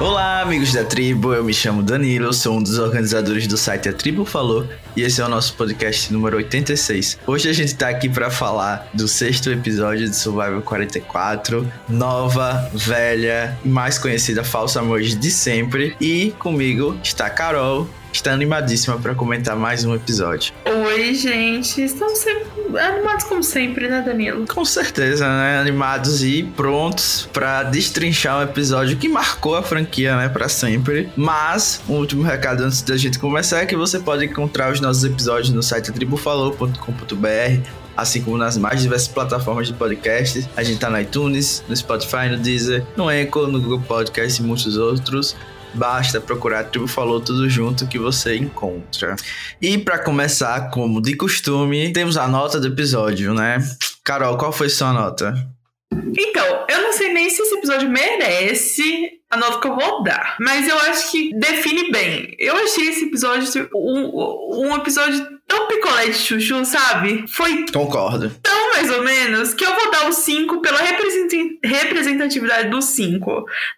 Olá, amigos da tribo. Eu me chamo Danilo, sou um dos organizadores do site A Tribo Falou e esse é o nosso podcast número 86. Hoje a gente tá aqui para falar do sexto episódio de Survival 44, nova, velha e mais conhecida falsa emoji de sempre. E comigo está Carol, está animadíssima para comentar mais um episódio. Oi, gente. Estamos sempre animados como sempre, né, Danilo? Com certeza, né? Animados e prontos para destrinchar um episódio que marcou a franquia, né, para sempre. Mas, um último recado antes da gente começar é que você pode encontrar os nossos episódios no site tribufalou.com.br assim como nas mais diversas plataformas de podcast. A gente tá no iTunes, no Spotify, no Deezer, no Anchor, no Google Podcast e muitos outros. Basta procurar Tribo Falou tudo junto que você encontra. E para começar, como de costume, temos a nota do episódio, né? Carol, qual foi sua nota? Então, eu não sei nem se esse episódio merece a nota que eu vou dar. Mas eu acho que define bem. Eu achei esse episódio um, um episódio tão picolé de chuchu, sabe? Foi. Concordo. Tão mais ou menos que eu vou dar o 5 pela representatividade do 5.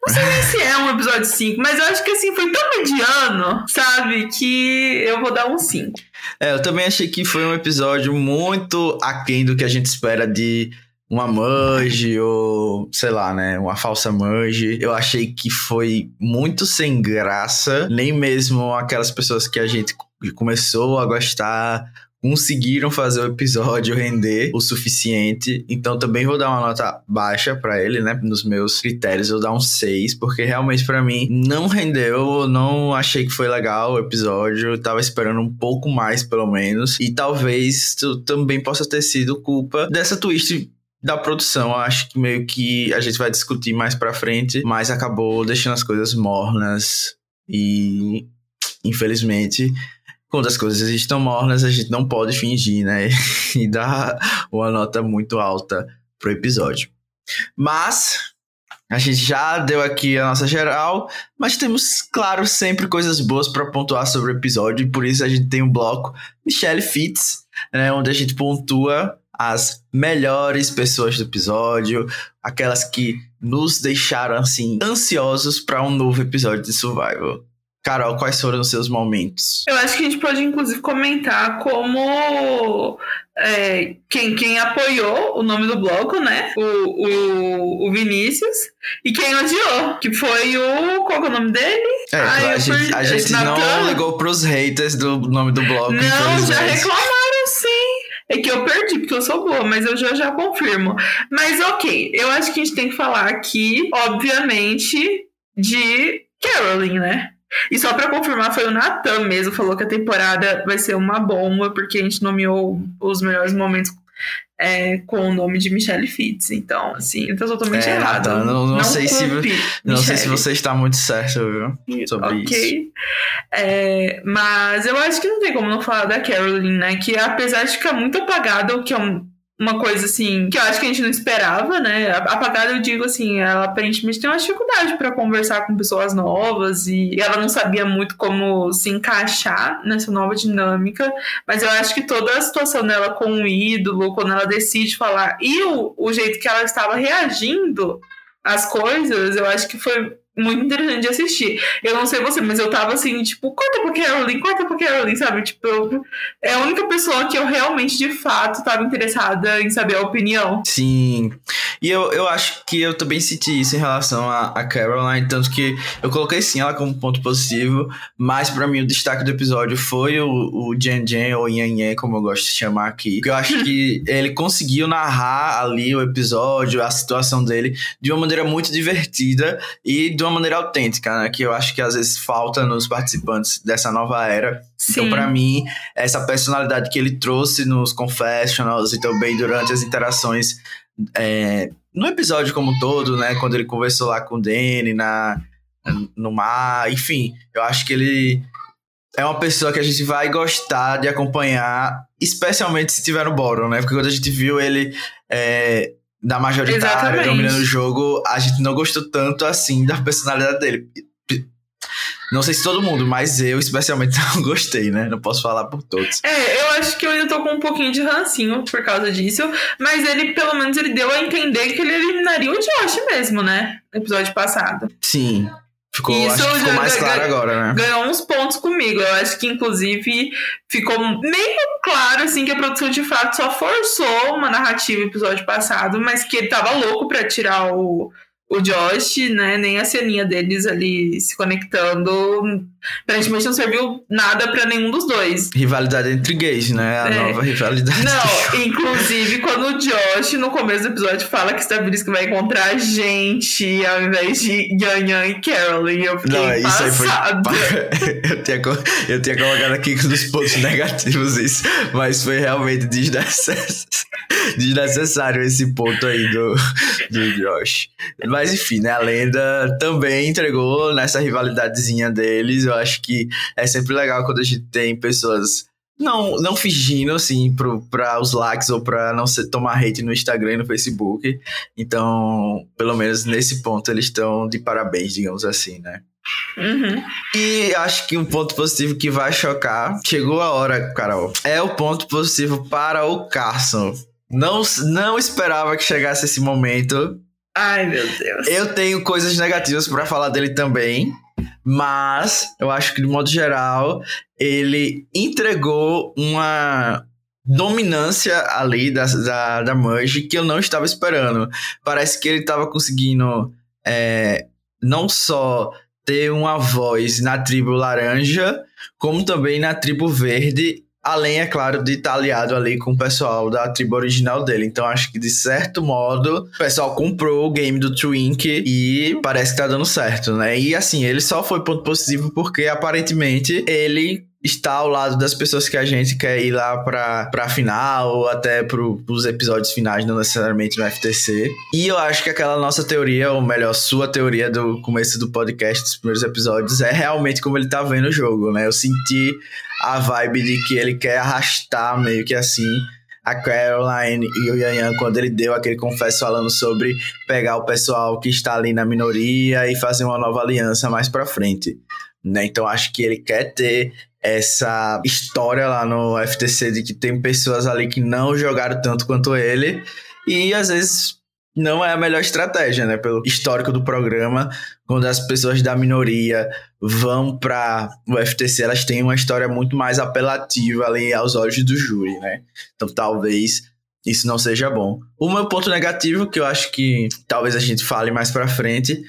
Não sei nem se é um episódio 5, mas eu acho que assim foi tão mediano, sabe? Que eu vou dar um 5. É, eu também achei que foi um episódio muito aquém do que a gente espera de uma Mudge ou, sei lá, né, uma falsa Mudge. Eu achei que foi muito sem graça, nem mesmo aquelas pessoas que a gente começou a gostar conseguiram fazer o episódio render o suficiente. Então também vou dar uma nota baixa para ele, né? Nos meus critérios vou dar um 6, porque realmente para mim não rendeu, não achei que foi legal o episódio, tava esperando um pouco mais pelo menos. E talvez também possa ter sido culpa dessa twist da produção, acho que meio que a gente vai discutir mais pra frente, mas acabou deixando as coisas mornas e infelizmente quando as coisas estão mornas, a gente não pode fingir, né? e dar uma nota muito alta pro episódio. Mas a gente já deu aqui a nossa geral, mas temos, claro, sempre coisas boas para pontuar sobre o episódio, e por isso a gente tem um bloco Michelle Fitz, né, onde a gente pontua as melhores pessoas do episódio, aquelas que nos deixaram assim ansiosos para um novo episódio de Survival. Carol, quais foram os seus momentos? Eu acho que a gente pode, inclusive, comentar como é, quem, quem apoiou o nome do bloco, né? O, o, o Vinícius, e quem odiou, que foi o. Qual é o nome dele? É, Ai, a, gente, a gente não ligou pros haters do nome do bloco. Não, já reclamaram sim. É que eu perdi, porque eu sou boa, mas eu já, já confirmo. Mas ok, eu acho que a gente tem que falar aqui, obviamente, de Caroline, né? E só para confirmar, foi o Natan mesmo, falou que a temporada vai ser uma bomba, porque a gente nomeou os melhores momentos é, com o nome de Michelle Fitz. Então, assim, tá totalmente é, errado. Natan, não, não, não, sei se, não sei se você está muito certo, viu? Sobre okay. isso. É, mas eu acho que não tem como não falar da Caroline, né? Que apesar de ficar muito apagada, o que é um uma coisa assim que eu acho que a gente não esperava, né? Apagada, eu digo assim, ela aparentemente tem uma dificuldade para conversar com pessoas novas e ela não sabia muito como se encaixar nessa nova dinâmica, mas eu acho que toda a situação dela com o ídolo, quando ela decide falar e o, o jeito que ela estava reagindo às coisas, eu acho que foi muito interessante de assistir. Eu não sei você, mas eu tava assim, tipo, corta pra Caroline, corta pra Caroline, sabe? Tipo, eu, é a única pessoa que eu realmente, de fato, tava interessada em saber a opinião. Sim. E eu, eu acho que eu também senti isso em relação a, a Caroline, tanto que eu coloquei sim ela como ponto positivo, mas para mim o destaque do episódio foi o, o Jen Jen, ou Yan Yan, como eu gosto de chamar aqui. Porque eu acho que ele conseguiu narrar ali o episódio, a situação dele, de uma maneira muito divertida e de uma maneira autêntica, né? Que eu acho que às vezes falta nos participantes dessa nova era. Então, Sim. Então, para mim, essa personalidade que ele trouxe nos confessionals e também durante as interações é, no episódio como um todo, né? Quando ele conversou lá com o Danny na, no mar, enfim, eu acho que ele é uma pessoa que a gente vai gostar de acompanhar, especialmente se tiver no Boron, né? Porque quando a gente viu ele é, da majoritária dominando o jogo, a gente não gostou tanto assim da personalidade dele. Não sei se todo mundo, mas eu especialmente não gostei, né? Não posso falar por todos. É, eu acho que eu ainda tô com um pouquinho de rancinho por causa disso, mas ele, pelo menos, ele deu a entender que ele eliminaria o Josh mesmo, né? No episódio passado. Sim. Ficou, Isso acho ficou mais claro agora, né? Ganhou uns pontos comigo. Eu acho que, inclusive, ficou meio claro, assim, que a produção de fato só forçou uma narrativa episódio passado, mas que ele tava louco pra tirar o o Josh, né, nem a ceninha deles ali se conectando, aparentemente não serviu nada para nenhum dos dois. Rivalidade entre gays, né? A é. nova rivalidade. Não, inclusive quando o Josh, no começo do episódio, fala que Stabilis vai encontrar gente ao invés de Yan Yan e Carolyn. Eu fiquei não, isso aí foi. eu, tinha, eu tinha colocado aqui dos pontos negativos isso, mas foi realmente desnecessário, desnecessário esse ponto aí do, do Josh. Mas mas enfim, né? A lenda também entregou nessa rivalidadezinha deles. Eu acho que é sempre legal quando a gente tem pessoas não, não fingindo, assim, para os likes ou para não ser, tomar hate no Instagram e no Facebook. Então, pelo menos nesse ponto, eles estão de parabéns, digamos assim, né? Uhum. E acho que um ponto positivo que vai chocar, chegou a hora, Carol, é o ponto positivo para o Carson. Não, não esperava que chegasse esse momento, Ai, meu Deus. Eu tenho coisas negativas para falar dele também, mas eu acho que de modo geral ele entregou uma dominância ali da, da, da Merge que eu não estava esperando. Parece que ele estava conseguindo é, não só ter uma voz na tribo laranja, como também na tribo verde Além, é claro, de estar aliado ali com o pessoal da tribo original dele. Então, acho que de certo modo, o pessoal comprou o game do Twink e parece que tá dando certo, né? E assim, ele só foi ponto positivo porque aparentemente ele está ao lado das pessoas que a gente quer ir lá pra, pra final ou até pro, pros episódios finais, não necessariamente no FTC. E eu acho que aquela nossa teoria, ou melhor, sua teoria do começo do podcast, dos primeiros episódios, é realmente como ele tá vendo o jogo, né? Eu senti a vibe de que ele quer arrastar meio que assim a Caroline e o Yan quando ele deu aquele confesso falando sobre pegar o pessoal que está ali na minoria e fazer uma nova aliança mais para frente. Né? Então acho que ele quer ter essa história lá no FTC de que tem pessoas ali que não jogaram tanto quanto ele e às vezes não é a melhor estratégia, né? Pelo histórico do programa, quando as pessoas da minoria vão para o FTC, elas têm uma história muito mais apelativa ali aos olhos do júri, né? Então talvez isso não seja bom. O meu ponto negativo, que eu acho que talvez a gente fale mais para frente,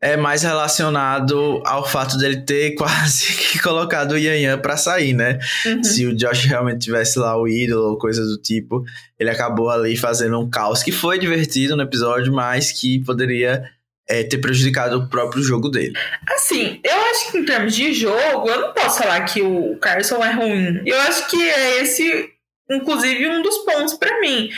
é mais relacionado ao fato dele ter quase que colocado o Yan Yan pra sair, né? Uhum. Se o Josh realmente tivesse lá o ídolo ou coisa do tipo, ele acabou ali fazendo um caos que foi divertido no episódio, mas que poderia é, ter prejudicado o próprio jogo dele. Assim, eu acho que em termos de jogo, eu não posso falar que o Carson é ruim. Eu acho que é esse, inclusive, um dos pontos para mim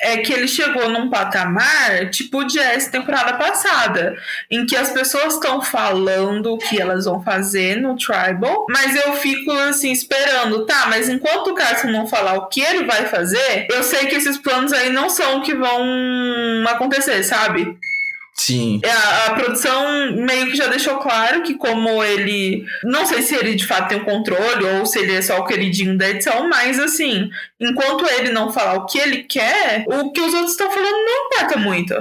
é que ele chegou num patamar tipo o Jazz temporada passada, em que as pessoas estão falando o que elas vão fazer no Tribal, mas eu fico assim esperando, tá, mas enquanto o Carson não falar o que ele vai fazer, eu sei que esses planos aí não são o que vão acontecer, sabe? Sim. É, a, a, produção meio que já deixou claro que, como ele. Não sei se ele de fato tem um controle ou se ele é só o queridinho da edição, mas assim, enquanto ele não falar o que ele quer, o que os outros estão falando não importa muito.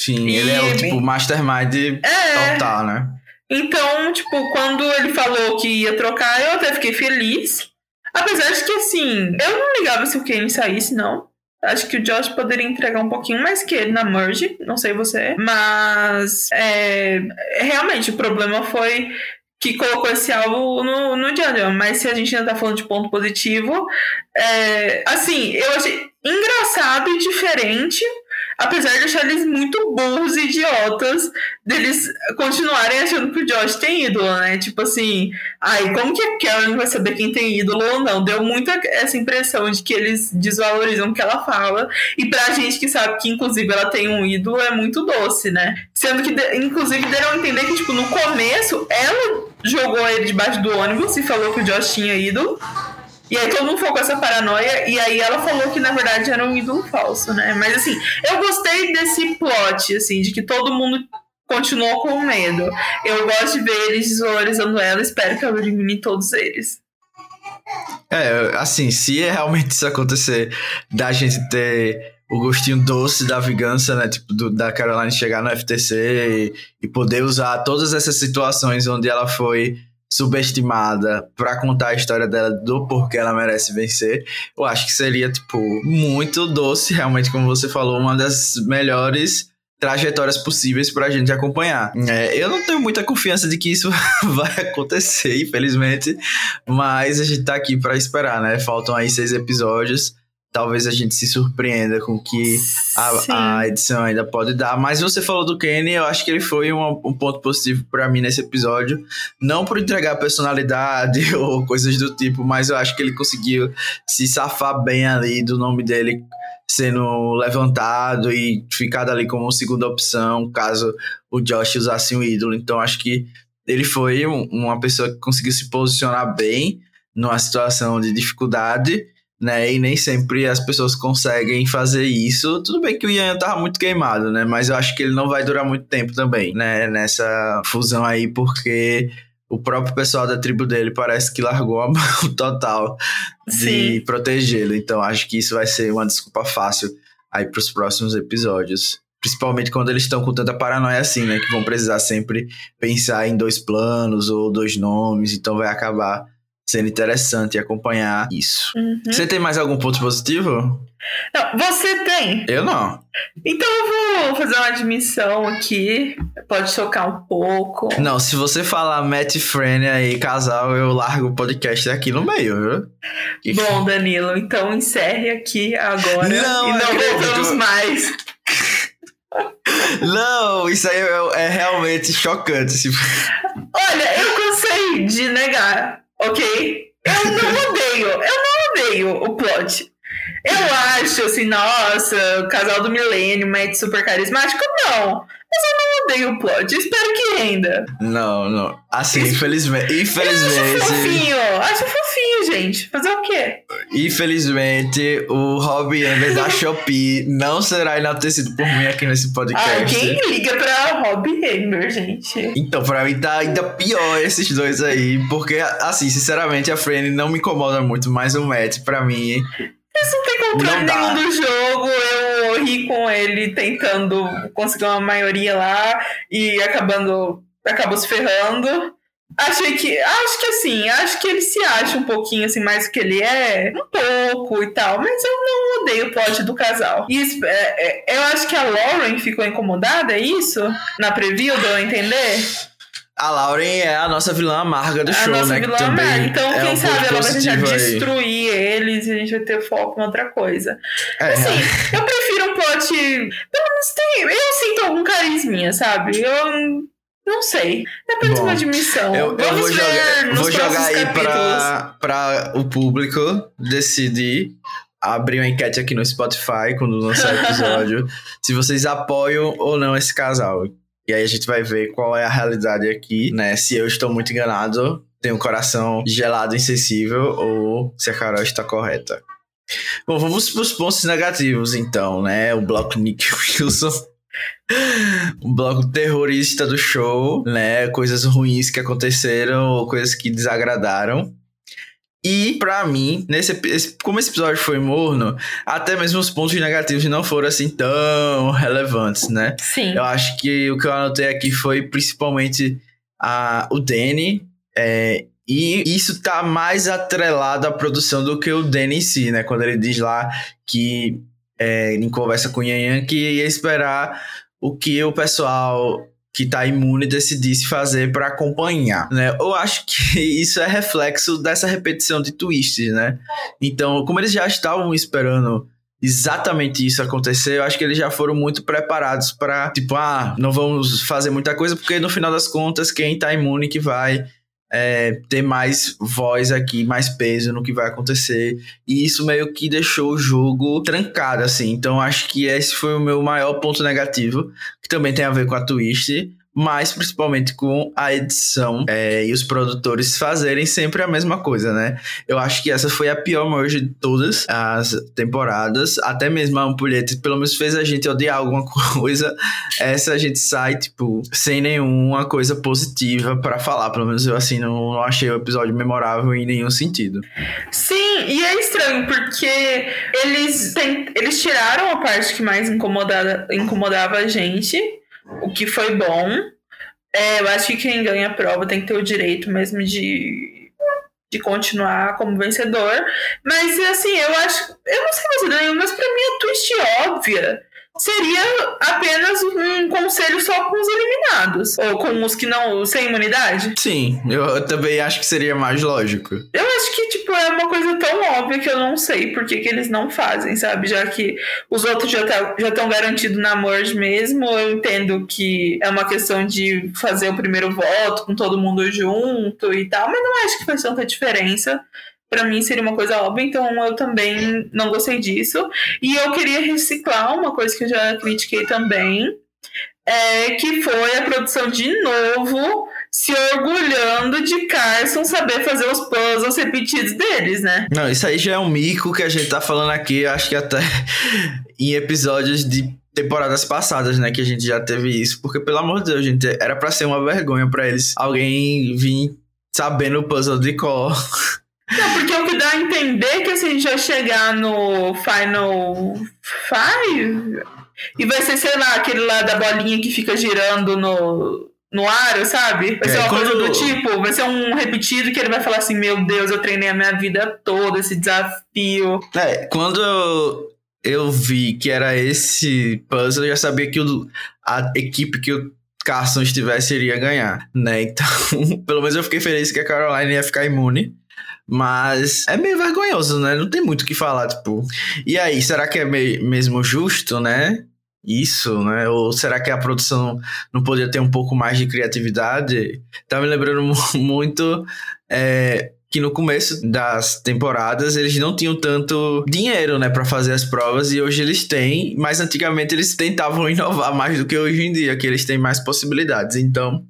Sim, e ele é o tipo mastermind é, total, né? Então, tipo, quando ele falou que ia trocar, eu até fiquei feliz. Apesar de que, assim, eu não ligava se o Kane saísse, não. Acho que o Josh poderia entregar um pouquinho mais que ele na merge, não sei você. Mas é, realmente o problema foi que colocou esse alvo no, no Jungle. Mas se a gente ainda tá falando de ponto positivo, é, assim, eu achei engraçado e diferente apesar de achar eles muito burros e idiotas, deles continuarem achando que o Josh tem ídolo, né? Tipo assim, ai, como que a Karen vai saber quem tem ídolo ou não? Deu muito essa impressão de que eles desvalorizam o que ela fala, e pra gente que sabe que, inclusive, ela tem um ídolo, é muito doce, né? Sendo que, inclusive, deram a entender que, tipo, no começo, ela jogou ele debaixo do ônibus e falou que o Josh tinha ídolo. E aí todo mundo ficou com essa paranoia, e aí ela falou que na verdade era um ídolo falso, né? Mas assim, eu gostei desse plot, assim, de que todo mundo continuou com medo. Eu gosto de ver eles desvalorizando ela, espero que ela elimine todos eles. É, assim, se realmente isso acontecer, da gente ter o gostinho doce da vingança, né? Tipo, do, da Caroline chegar no FTC e, e poder usar todas essas situações onde ela foi subestimada para contar a história dela do porquê ela merece vencer, eu acho que seria, tipo, muito doce, realmente, como você falou, uma das melhores trajetórias possíveis para a gente acompanhar. É, eu não tenho muita confiança de que isso vai acontecer, infelizmente, mas a gente tá aqui para esperar, né? Faltam aí seis episódios talvez a gente se surpreenda com o que a, a, edição ainda pode dar. Mas você falou do Kenny, eu acho que ele foi um, um ponto positivo para mim nesse episódio. Não por entregar personalidade ou coisas do tipo, mas eu acho que ele conseguiu se safar bem ali do nome dele sendo levantado e ficado ali como segunda opção, caso o Josh usasse um ídolo. Então acho que ele foi um, uma pessoa que conseguiu se posicionar bem numa situação de dificuldade né? E nem sempre as pessoas conseguem fazer isso. Tudo bem que o Ian tava muito queimado, né? Mas eu acho que ele não vai durar muito tempo também, né? Nessa fusão aí, porque o próprio pessoal da tribo dele parece que largou a mão total de protegê-lo. Então acho que isso vai ser uma desculpa fácil aí para os próximos episódios. Principalmente quando eles estão com tanta paranoia assim, né? Que vão precisar sempre pensar em dois planos ou dois nomes. Então vai acabar sendo interessante acompanhar isso. Uhum. Você tem mais algum ponto positivo? Não, você tem. Eu não. Então eu vou fazer uma admissão aqui. Pode chocar um pouco. Não, se você falar Matt Friend aí, casal, eu largo o podcast aqui no meio, viu? Bom, Danilo, então encerre aqui agora não, e não voltamos mais. Não, isso aí é, é realmente chocante. Olha, eu cansei de negar ok? Eu não odeio, eu não odeio o plot. Eu acho assim, nossa, o casal do milênio, Matt super carismático, não. Mas eu não odeio o plot, espero que renda. Não, não. Assim, infelizmente. Infelizmente. Eu acho fofinho, acho fofinho, gente. Fazer o quê? Infelizmente, o Rob Amber da Shopee não será enaltecido por mim aqui nesse podcast. Ah, quem liga pra Rob Amber, gente? Então, pra mim tá ainda pior esses dois aí. Porque, assim, sinceramente, a Fran não me incomoda muito, mas o Matt, pra mim. Isso não tem controle nenhum do jogo. Eu ri com ele tentando conseguir uma maioria lá e acabando. acabou se ferrando. Achei que. Acho que assim, acho que ele se acha um pouquinho assim mais do que ele é. Um pouco e tal. Mas eu não odeio o plot do casal. E é, é, eu acho que a Lauren ficou incomodada, é isso? Na preview, deu a entender? A Lauren é a nossa vilã amarga do a show, né? Vilã também então, é quem um sabe ela vai tentar destruir eles e a gente vai ter foco em outra coisa. É, assim, é. eu prefiro um plot. Pelo menos tem. Eu sinto algum carisminha, sabe? Eu não sei. Depende Bom, de uma admissão. Eu, eu vou jogar, vou jogar aí pra, pra o público decidir. Abrir uma enquete aqui no Spotify quando lançar o episódio. se vocês apoiam ou não esse casal. E aí a gente vai ver qual é a realidade aqui, né? Se eu estou muito enganado, tenho um coração gelado, insensível, ou se a Carol está correta. Bom, vamos para os pontos negativos, então, né? O bloco Nick Wilson. um bloco terrorista do show, né? Coisas ruins que aconteceram ou coisas que desagradaram. E, para mim, nesse, esse, como esse episódio foi morno, até mesmo os pontos negativos não foram assim tão relevantes, né? Sim. Eu acho que o que eu anotei aqui foi principalmente a, o Danny. É, e isso tá mais atrelado à produção do que o Danny em si, né? Quando ele diz lá que é, em conversa com o Yan que ia esperar o que o pessoal que tá imune decidisse fazer para acompanhar, né? Eu acho que isso é reflexo dessa repetição de twists, né? Então, como eles já estavam esperando exatamente isso acontecer, eu acho que eles já foram muito preparados para tipo, ah, não vamos fazer muita coisa porque no final das contas quem tá imune que vai é, ter mais voz aqui, mais peso no que vai acontecer. E isso meio que deixou o jogo trancado, assim. Então acho que esse foi o meu maior ponto negativo, que também tem a ver com a twist. Mas principalmente com a edição é, e os produtores fazerem sempre a mesma coisa, né? Eu acho que essa foi a pior merge de todas as temporadas, até mesmo a Ampulheta, pelo menos fez a gente odiar alguma coisa. Essa a gente sai, tipo, sem nenhuma coisa positiva para falar, pelo menos eu assim não, não achei o episódio memorável em nenhum sentido. Sim, e é estranho porque eles, tem, eles tiraram a parte que mais incomodava, incomodava a gente o que foi bom. É, eu acho que quem ganha a prova tem que ter o direito mesmo de, de continuar como vencedor. Mas, assim, eu acho. Eu não sei você ganhou, mas pra mim a twist óbvia seria apenas um conselho só com os eliminados. Ou com os que não. sem imunidade. Sim, eu também acho que seria mais lógico. Eu acho que, tipo, é uma coisa tão óbvia que eu não sei por que, que eles não fazem, sabe? Já que os outros já tá, já estão garantidos na merge mesmo. Eu entendo que é uma questão de fazer o primeiro voto com todo mundo junto e tal, mas não acho que faz tanta diferença para mim seria uma coisa óbvia, então eu também não gostei disso. E eu queria reciclar uma coisa que eu já critiquei também, é, que foi a produção de novo se orgulhando de Carson saber fazer os puzzles repetidos deles, né? Não, isso aí já é um mico que a gente tá falando aqui, acho que até em episódios de temporadas passadas, né, que a gente já teve isso, porque pelo amor de Deus, gente, era para ser uma vergonha para eles alguém vir sabendo o puzzle de cor. Não, porque o que dá a entender é que assim, a gente vai chegar no Final Five e vai ser, sei lá, aquele lá da bolinha que fica girando no, no ar, sabe? Vai ser é, uma quando... coisa do tipo, vai ser um repetido que ele vai falar assim: Meu Deus, eu treinei a minha vida toda, esse desafio. É, quando eu, eu vi que era esse puzzle, eu já sabia que a equipe que o Carson estivesse iria ganhar, né? Então, pelo menos eu fiquei feliz que a Caroline ia ficar imune. Mas é meio vergonhoso, né? Não tem muito o que falar, tipo. E aí, será que é mesmo justo, né? Isso, né? Ou será que a produção não poderia ter um pouco mais de criatividade? Tá me lembrando muito é, que no começo das temporadas eles não tinham tanto dinheiro, né, para fazer as provas e hoje eles têm, mas antigamente eles tentavam inovar mais do que hoje em dia, que eles têm mais possibilidades. Então,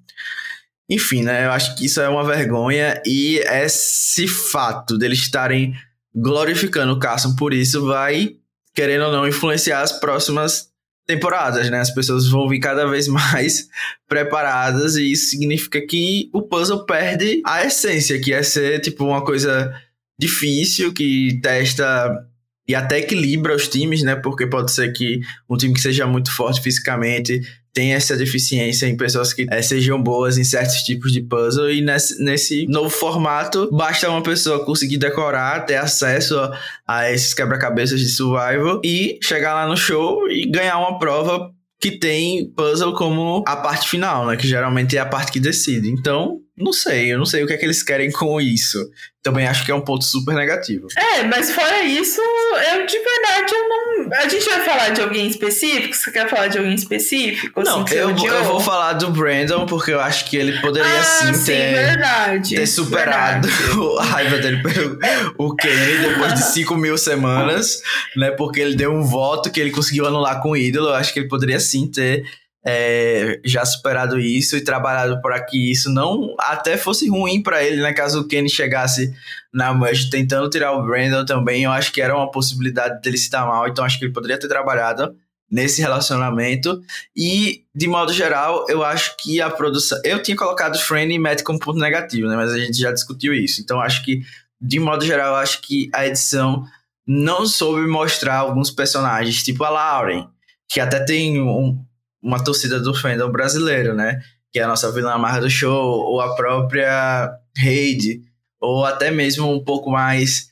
enfim, né? Eu acho que isso é uma vergonha e esse fato deles estarem glorificando o Carson por isso vai, querendo ou não, influenciar as próximas temporadas, né? As pessoas vão vir cada vez mais preparadas e isso significa que o puzzle perde a essência, que é ser tipo uma coisa difícil que testa e até equilibra os times, né? Porque pode ser que um time que seja muito forte fisicamente tem essa deficiência em pessoas que é, sejam boas em certos tipos de puzzle e nesse, nesse novo formato basta uma pessoa conseguir decorar, ter acesso a, a esses quebra-cabeças de survival e chegar lá no show e ganhar uma prova que tem puzzle como a parte final, né? Que geralmente é a parte que decide. Então, não sei, eu não sei o que é que eles querem com isso. Também acho que é um ponto super negativo. É, mas fora isso, eu de verdade eu não. A gente vai falar de alguém específico? Você quer falar de alguém específico? Assim, não, eu, eu vou falar do Brandon, porque eu acho que ele poderia ah, sim, sim ter, verdade, ter superado verdade. a raiva dele pelo o Kenny depois de 5 mil semanas, né? Porque ele deu um voto que ele conseguiu anular com o ídolo. Eu acho que ele poderia sim ter é, já superado isso e trabalhado para que isso não até fosse ruim para ele, né? Caso o Kenny chegasse na Mush tentando tirar o Brandon também, eu acho que era uma possibilidade dele se dar mal, então acho que ele poderia ter trabalhado nesse relacionamento. E, de modo geral, eu acho que a produção. Eu tinha colocado Friend e Matt como ponto negativo, né? Mas a gente já discutiu isso. Então acho que, de modo geral, acho que a edição não soube mostrar alguns personagens, tipo a Lauren, que até tem um, uma torcida do fandom brasileiro, né? Que é a nossa vilã amarra do show, ou a própria Heidi, ou até mesmo um pouco mais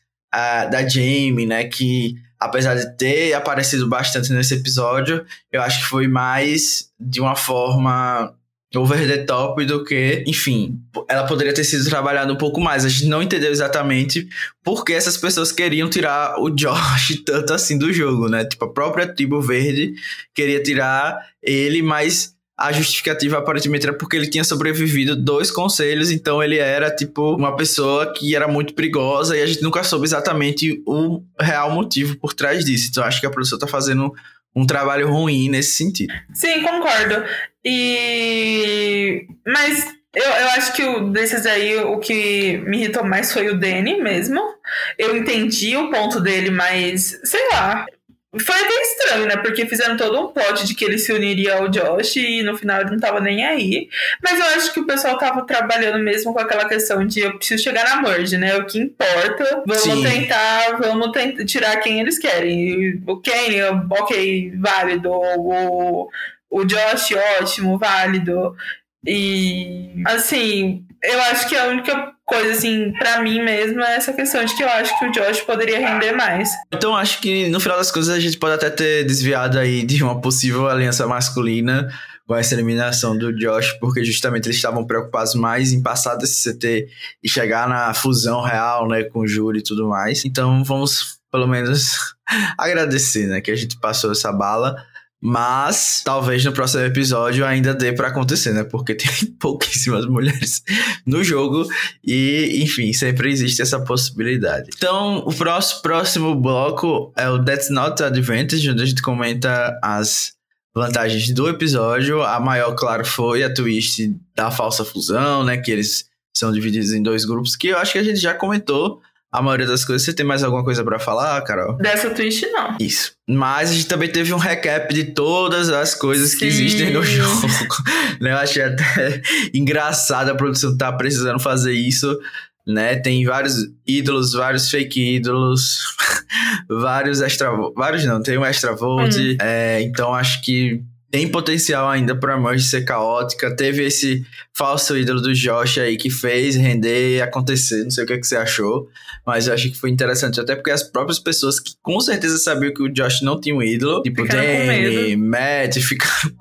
da Jamie, né? Que apesar de ter aparecido bastante nesse episódio, eu acho que foi mais de uma forma over the top do que, enfim, ela poderia ter sido trabalhada um pouco mais. A gente não entendeu exatamente por que essas pessoas queriam tirar o Josh tanto assim do jogo, né? Tipo, a própria tribo verde queria tirar ele, mas a justificativa aparentemente era porque ele tinha sobrevivido dois conselhos, então ele era tipo uma pessoa que era muito perigosa e a gente nunca soube exatamente o real motivo por trás disso. Então acho que a produção tá fazendo um trabalho ruim nesse sentido. Sim, concordo. E mas eu, eu acho que o, desses aí, o que me irritou mais foi o Danny mesmo. Eu entendi o ponto dele, mas sei lá. Foi até estranho, né? Porque fizeram todo um pote de que ele se uniria ao Josh e no final ele não tava nem aí. Mas eu acho que o pessoal tava trabalhando mesmo com aquela questão de eu preciso chegar na merge, né? O que importa, vamos Sim. tentar, vamos tentar tirar quem eles querem. O Kenny, ok, válido. O, o Josh, ótimo, válido. E assim, eu acho que a única coisa assim para mim mesmo é essa questão de que eu acho que o Josh poderia render mais. Então acho que no final das coisas a gente pode até ter desviado aí de uma possível aliança masculina com essa eliminação do Josh, porque justamente eles estavam preocupados mais em passar desse CT e chegar na fusão real, né, com o júri e tudo mais. Então vamos pelo menos agradecer, né, que a gente passou essa bala. Mas talvez no próximo episódio ainda dê para acontecer, né? Porque tem pouquíssimas mulheres no jogo e, enfim, sempre existe essa possibilidade. Então, o próximo, próximo bloco é o That's Not Advantage, onde a gente comenta as vantagens do episódio. A maior, claro, foi a twist da falsa fusão, né? Que eles são divididos em dois grupos, que eu acho que a gente já comentou a maioria das coisas. Você tem mais alguma coisa para falar, Carol? Dessa twist, não. Isso. Mas a gente também teve um recap de todas as coisas Sim. que existem no jogo. né? Eu achei até engraçado a produção tá precisando fazer isso. Né? Tem vários ídolos, vários fake ídolos, vários extra. Vários não, tem um extra. Hum. É, então acho que tem potencial ainda para Merge ser caótica. Teve esse falso ídolo do Josh aí que fez render e acontecer. Não sei o que, é que você achou, mas eu achei que foi interessante. Até porque as próprias pessoas que com certeza sabiam que o Josh não tinha um ídolo, tipo Danny, Matt, ficaram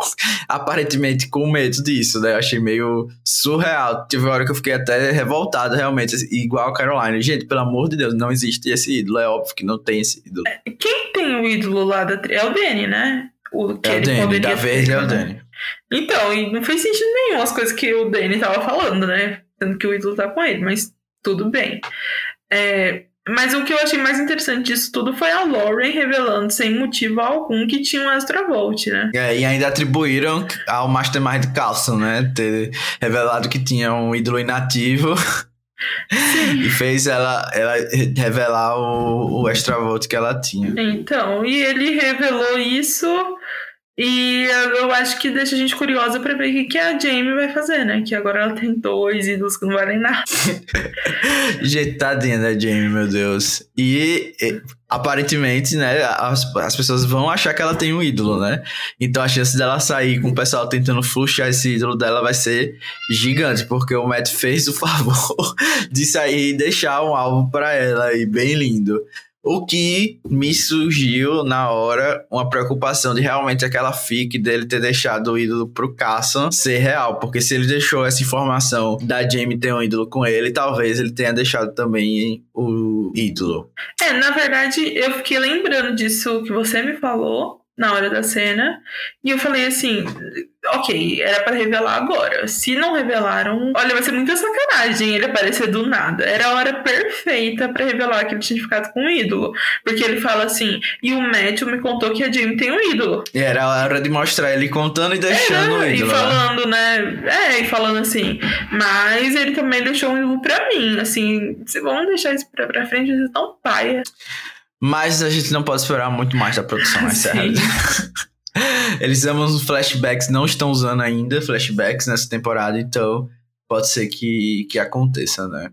aparentemente com medo disso, né? Eu achei meio surreal. Tive uma hora que eu fiquei até revoltado, realmente, igual a Caroline. Gente, pelo amor de Deus, não existe esse ídolo. É óbvio que não tem esse ídolo. Quem tem o ídolo lá da. É o Danny, né? O que é ele Danny, poderia da vez é o Danny. Então, e não fez sentido nenhum as coisas que o Danny tava falando, né? Sendo que o ídolo tá com ele, mas tudo bem. É, mas o que eu achei mais interessante disso tudo foi a Lauren revelando sem motivo algum que tinha um Extra Volt, né? É, e ainda atribuíram ao Mastermind Carlson, né? Ter revelado que tinha um ídolo inativo. e fez ela, ela revelar o, o extra volt que ela tinha. Então, e ele revelou isso e eu acho que deixa a gente curiosa para ver o que, a Jamie vai fazer, né? Que agora ela tem dois ídolos que não valem nada. gente, tadinha da Jamie, meu Deus. E, e, aparentemente, né, as, as pessoas vão achar que ela tem um ídolo, né? Então a chance dela sair com o pessoal tentando fluxar esse ídolo dela vai ser gigante, porque o Matt fez o favor de sair e deixar um álbum para ela e bem lindo. O que me surgiu na hora uma preocupação de realmente aquela fic dele ter deixado o ídolo pro Casson ser real. Porque se ele deixou essa informação da Jamie ter um ídolo com ele, talvez ele tenha deixado também o ídolo. É, na verdade, eu fiquei lembrando disso que você me falou na hora da cena. E eu falei assim: ok, era para revelar agora. Se não revelaram, olha, vai ser muita sacanagem ele aparecer do nada. Era a hora perfeita para revelar que ele tinha ficado com um ídolo. Porque ele fala assim: e o Matthew me contou que a Jamie tem um ídolo. E era a hora de mostrar ele contando e deixando é, o ídolo. E né? falando, né? É, e falando assim. Mas ele também deixou um ídolo pra mim. Assim, se vão deixar isso pra, pra frente, vai ser tão paia. Mas a gente não pode esperar muito mais da produção, é sério. Eles amam os flashbacks, não estão usando ainda flashbacks nessa temporada, então pode ser que, que aconteça, né?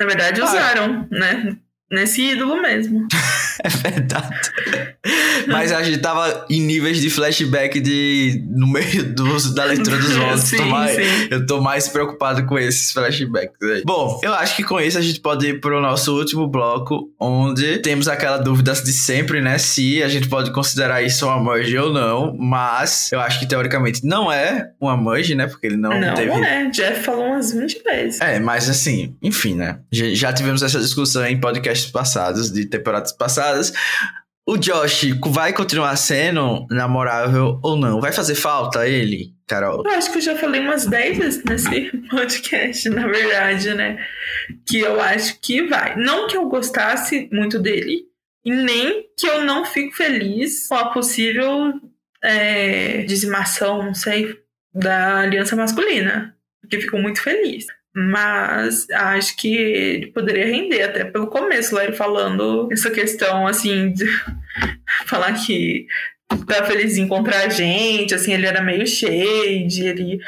Na verdade, usaram, ah, né? Nesse ídolo mesmo. é verdade. Mas a gente tava em níveis de flashback de no meio dos, da leitura dos votos. Eu tô mais preocupado com esses flashbacks aí. Bom, eu acho que com isso a gente pode ir pro nosso último bloco, onde temos aquela dúvida de sempre, né? Se a gente pode considerar isso uma merge ou não. Mas eu acho que teoricamente não é uma merge, né? Porque ele não, não teve. Não é, Jeff falou umas 20 vezes. É, mas assim, enfim, né? Já tivemos essa discussão em podcast podcasts passados, de temporadas passadas. O Josh vai continuar sendo namorável ou não? Vai fazer falta ele, Carol? Eu acho que eu já falei umas 10 vezes nesse podcast, na verdade, né? Que eu acho que vai. Não que eu gostasse muito dele, e nem que eu não fico feliz com a possível é, dizimação, não sei, da aliança masculina. porque ficou muito feliz. Mas acho que ele poderia render, até pelo começo, lá ele falando essa questão, assim, de falar que tá feliz em encontrar a gente, assim, ele era meio shade, ele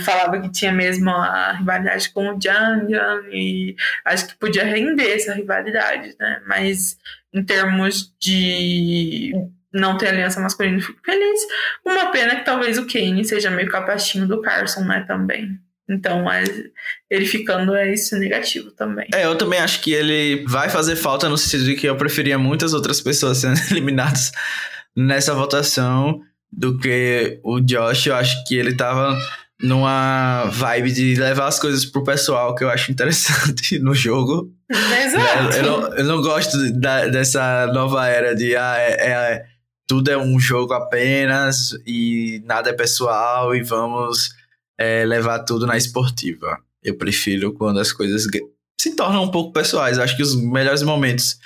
falava que tinha mesmo a rivalidade com o Jang e acho que podia render essa rivalidade, né? Mas em termos de não ter aliança masculina, fico feliz. Uma pena que talvez o Kane seja meio capachinho do Carson, né, também. Então, é, ele ficando é isso negativo também. É, eu também acho que ele vai fazer falta no sentido de que eu preferia muitas outras pessoas sendo eliminadas nessa votação do que o Josh. Eu acho que ele tava numa vibe de levar as coisas pro pessoal que eu acho interessante no jogo. Exato. Eu, eu, não, eu não gosto da, dessa nova era de ah, é, é, tudo é um jogo apenas e nada é pessoal e vamos é, levar tudo na esportiva. Eu prefiro quando as coisas se tornam um pouco pessoais. Eu acho que os melhores momentos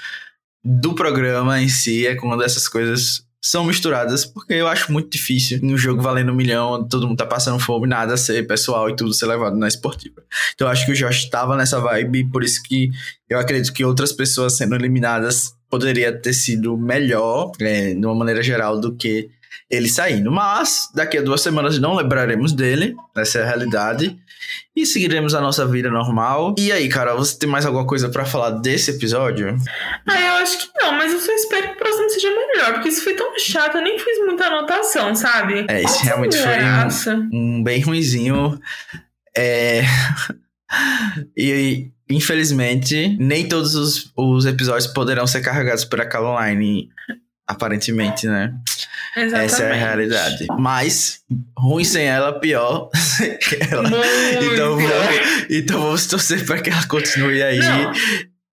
do programa em si é quando essas coisas são misturadas, porque eu acho muito difícil em um jogo valendo um milhão, todo mundo tá passando fome, nada ser pessoal e tudo ser levado na esportiva. Então eu acho que o Josh estava nessa vibe, por isso que eu acredito que outras pessoas sendo eliminadas poderia ter sido melhor, é, de uma maneira geral, do que ele saindo. Mas daqui a duas semanas não lembraremos dele, essa é a realidade. E seguiremos a nossa vida normal. E aí, cara, você tem mais alguma coisa para falar desse episódio? Ah, eu acho que não, mas eu só espero que o próximo seja melhor, porque isso foi tão chato, eu nem fiz muita anotação, sabe? É, isso realmente foi um, um, bem ruizinho. É. e infelizmente, nem todos os, os episódios poderão ser carregados por aquela online aparentemente, né? Exatamente. Essa é a realidade. Mas, ruim sem ela, pior sem ela. Então, vamos, então vamos torcer para que ela continue aí Não.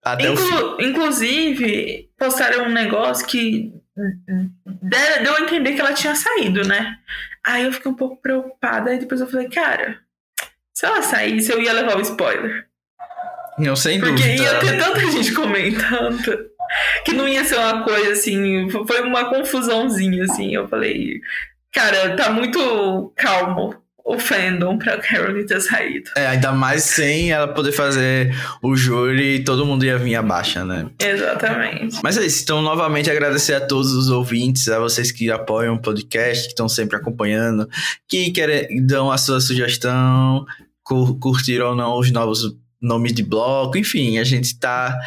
até Inclu o fim. Inclusive, postaram um negócio que deu a entender que ela tinha saído, né? Aí eu fiquei um pouco preocupada, e depois eu falei, cara, se ela saísse, eu ia levar o spoiler. Não, sem Porque dúvida. Porque ia ter tanta gente comentando que não ia ser uma coisa assim. Foi uma confusãozinha, assim. Eu falei, cara, tá muito calmo o fandom pra Caroline ter saído. É, ainda mais sem ela poder fazer o júri e todo mundo ia vir abaixo, né? Exatamente. Mas é isso. Então, novamente, agradecer a todos os ouvintes, a vocês que apoiam o podcast, que estão sempre acompanhando, que querem, dão a sua sugestão, curtiram ou não os novos nomes de bloco, enfim, a gente tá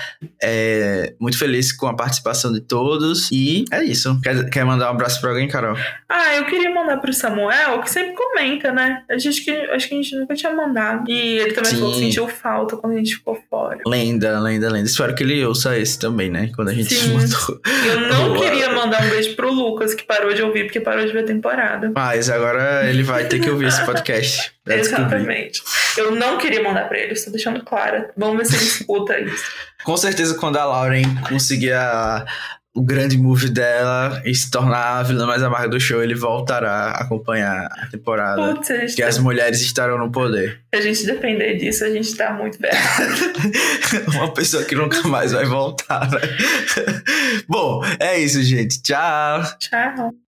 é, muito feliz com a participação de todos e é isso. Quer, quer mandar um abraço pra alguém, Carol? Ah, eu queria mandar pro Samuel, que sempre comenta, né? A gente que, acho que a gente nunca tinha mandado. E ele também Sim. falou que sentiu falta quando a gente ficou fora. Lenda, lenda, lenda. Espero que ele ouça esse também, né? Quando a gente Sim. mandou. Eu não queria mandar um beijo pro Lucas, que parou de ouvir, porque parou de ver a temporada. Mas agora ele vai ter que ouvir esse podcast. Exatamente. Eu não queria mandar pra ele, estou deixando claro. Vamos ver se ele escuta isso. Com certeza, quando a Lauren conseguir a, o grande move dela e se tornar a vilã mais amarga do show, ele voltará a acompanhar a temporada. Putz, que tá... as mulheres estarão no poder. Se a gente depender disso, a gente tá muito bem. Uma pessoa que nunca mais vai voltar, né? Bom, é isso, gente. Tchau. Tchau.